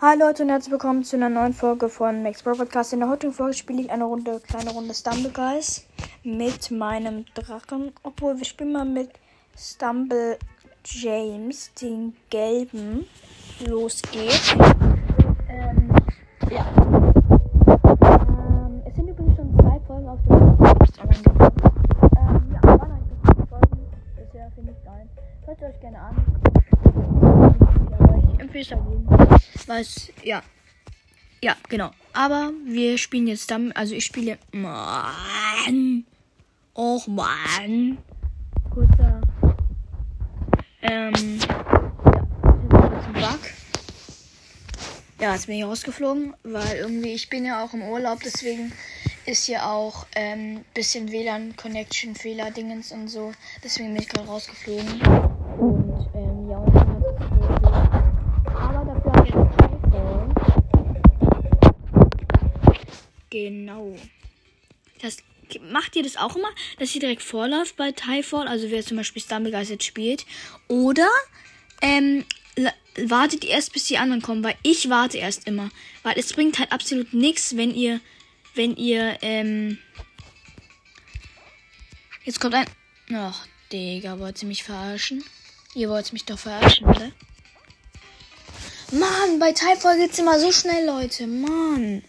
Hallo Leute und herzlich willkommen zu einer neuen Folge von Max Pro Podcast. In der heutigen Folge spiele ich eine Runde, kleine Runde Stumble Guys mit meinem Drachen. Obwohl wir spielen mal mit Stumble James, den gelben. Los geht's. Ähm, ja. Dagegen. Was, ja. Ja, genau. Aber wir spielen jetzt dann, also ich spiele, Mann. Och, Mann. Kurzer, ähm, ja, Bug. Ja, jetzt bin ich rausgeflogen, weil irgendwie, ich bin ja auch im Urlaub, deswegen ist hier auch ähm, bisschen WLAN-Connection-Fehler-Dingens und so. Deswegen bin ich gerade rausgeflogen. Und ähm, ja, Genau. Das macht ihr das auch immer, dass ihr direkt vorläuft bei Typhon, also wer zum Beispiel Stumblegeist jetzt spielt. Oder ähm, wartet ihr erst, bis die anderen kommen, weil ich warte erst immer. Weil es bringt halt absolut nichts, wenn ihr, wenn ihr, ähm. Jetzt kommt ein. Ach, Digga, wollt ihr mich verarschen? Ihr wollt mich doch verarschen, oder? Mann, bei Typhon geht's immer so schnell, Leute. Mann.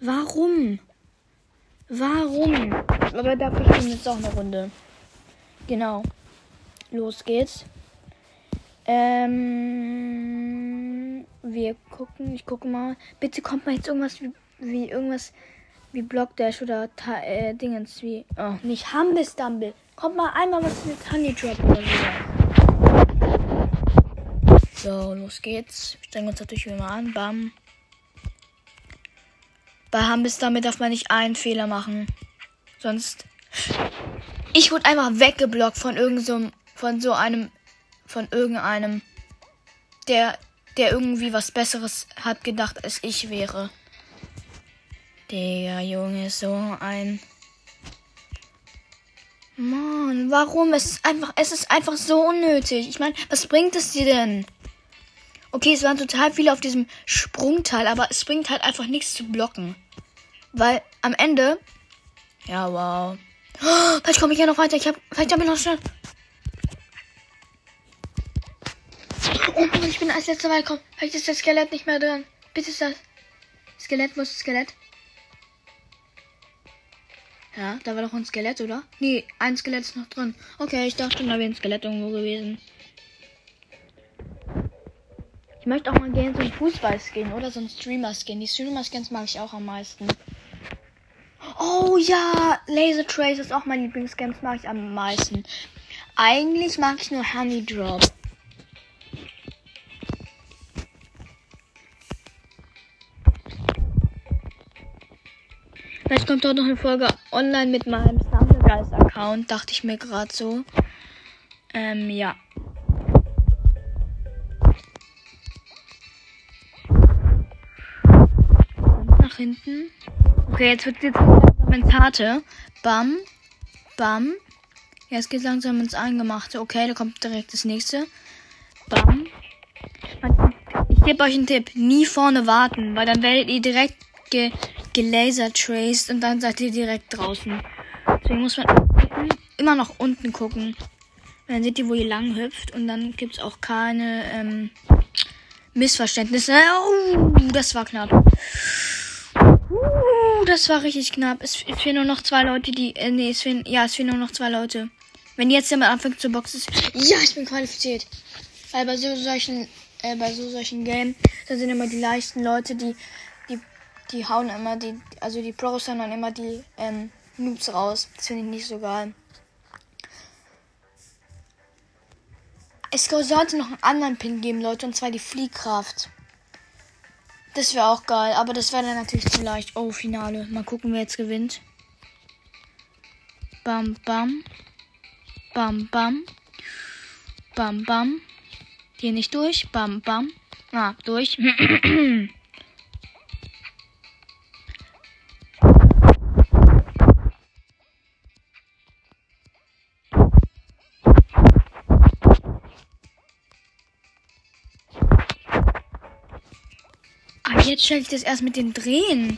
Warum? Warum? Aber dafür spielen wir jetzt auch eine Runde. Genau. Los geht's. Ähm, wir gucken, ich gucke mal. Bitte kommt mal jetzt irgendwas wie, wie irgendwas wie Blockdash oder Ta äh, Dingens wie. Oh, nicht Humble Stumble. Kommt mal einmal was mit Honey Drop oder so. So, los geht's. Wir strengen uns natürlich wieder mal an. Bam. Bei Stumble darf man nicht einen Fehler machen. Sonst. Ich wurde einfach weggeblockt von irgend so, von so einem von irgendeinem, der, der irgendwie was Besseres hat gedacht, als ich wäre. Der Junge ist so ein. Mann, warum? Es ist einfach, es ist einfach so unnötig. Ich meine, was bringt es dir denn? Okay, es waren total viele auf diesem Sprungteil, aber es bringt halt einfach nichts zu blocken. Weil am Ende. Ja, wow. Oh, vielleicht komme ich ja noch weiter. Ich hab, vielleicht habe ich noch schnell. Oh Mann, ich bin als letzter weit gekommen. Vielleicht ist das Skelett nicht mehr drin. Bitte ist das. Skelett, wo ist das Skelett? Ja, da war doch ein Skelett, oder? Nee, ein Skelett ist noch drin. Okay, ich dachte, da wäre ein Skelett irgendwo gewesen. Ich möchte auch mal gerne so einen Fußball-Skin oder so einen Streamer-Skin. Die Streamer-Skins mag ich auch am meisten. Oh ja, Laser Trace ist auch mein Lieblingsskin. Das mag ich am meisten. Eigentlich mag ich nur Honey Drop. Vielleicht kommt auch noch eine Folge online mit meinem Stumblegeist Account, dachte ich mir gerade so. Ähm, ja. Nach hinten. Okay, jetzt wird jetzt Harte. Bam. Bam. Jetzt geht langsam ins Eingemachte. Okay, da kommt direkt das nächste. Bam. Ich gebe euch einen Tipp. Nie vorne warten, weil dann werdet ihr direkt ge gelasertraced und dann seid ihr direkt draußen. Deswegen muss man immer nach unten gucken. Dann seht ihr, wo ihr lang hüpft und dann gibt's auch keine ähm, Missverständnisse. Oh, das war knapp. Das war richtig knapp. Es, fehlen nur noch zwei Leute, die. Äh, nee, es fehlen. Ja, es fehlen nur noch zwei Leute. Wenn jetzt jemand anfängt zu boxen. Ja, ich bin qualifiziert. Weil bei so solchen, äh, bei so solchen Games, da sind immer die leichten Leute, die, die, die hauen immer die, also die Pros hauen dann immer die ähm, Noobs raus. Das finde ich nicht so geil. Es sollte noch einen anderen Pin geben, Leute, und zwar die Fliehkraft. Das wäre auch geil, aber das wäre dann natürlich zu leicht. Oh, Finale. Mal gucken, wer jetzt gewinnt. Bam, bam. Bam, bam. Bam, bam. Hier nicht durch. Bam, bam. Ah, durch. jetzt stelle ich das erst mit den Drehen.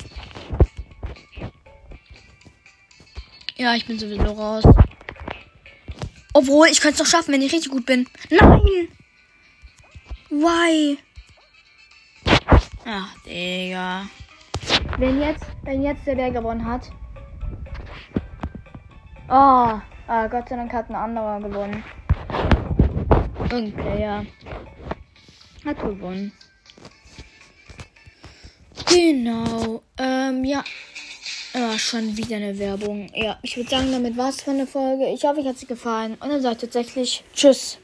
Ja, ich bin sowieso raus. Obwohl, ich könnte es doch schaffen, wenn ich richtig gut bin. Nein! Why? Ach, Digga. Wenn jetzt, wenn jetzt der Bär gewonnen hat. Oh, ah, Gott sei Dank hat ein anderer gewonnen. Irgendein Player hat gewonnen. Genau. Ähm, ja. Ah, schon wieder eine Werbung. Ja, ich würde sagen, damit war es von der Folge. Ich hoffe, euch hat sie gefallen. Und dann sagt tatsächlich Tschüss.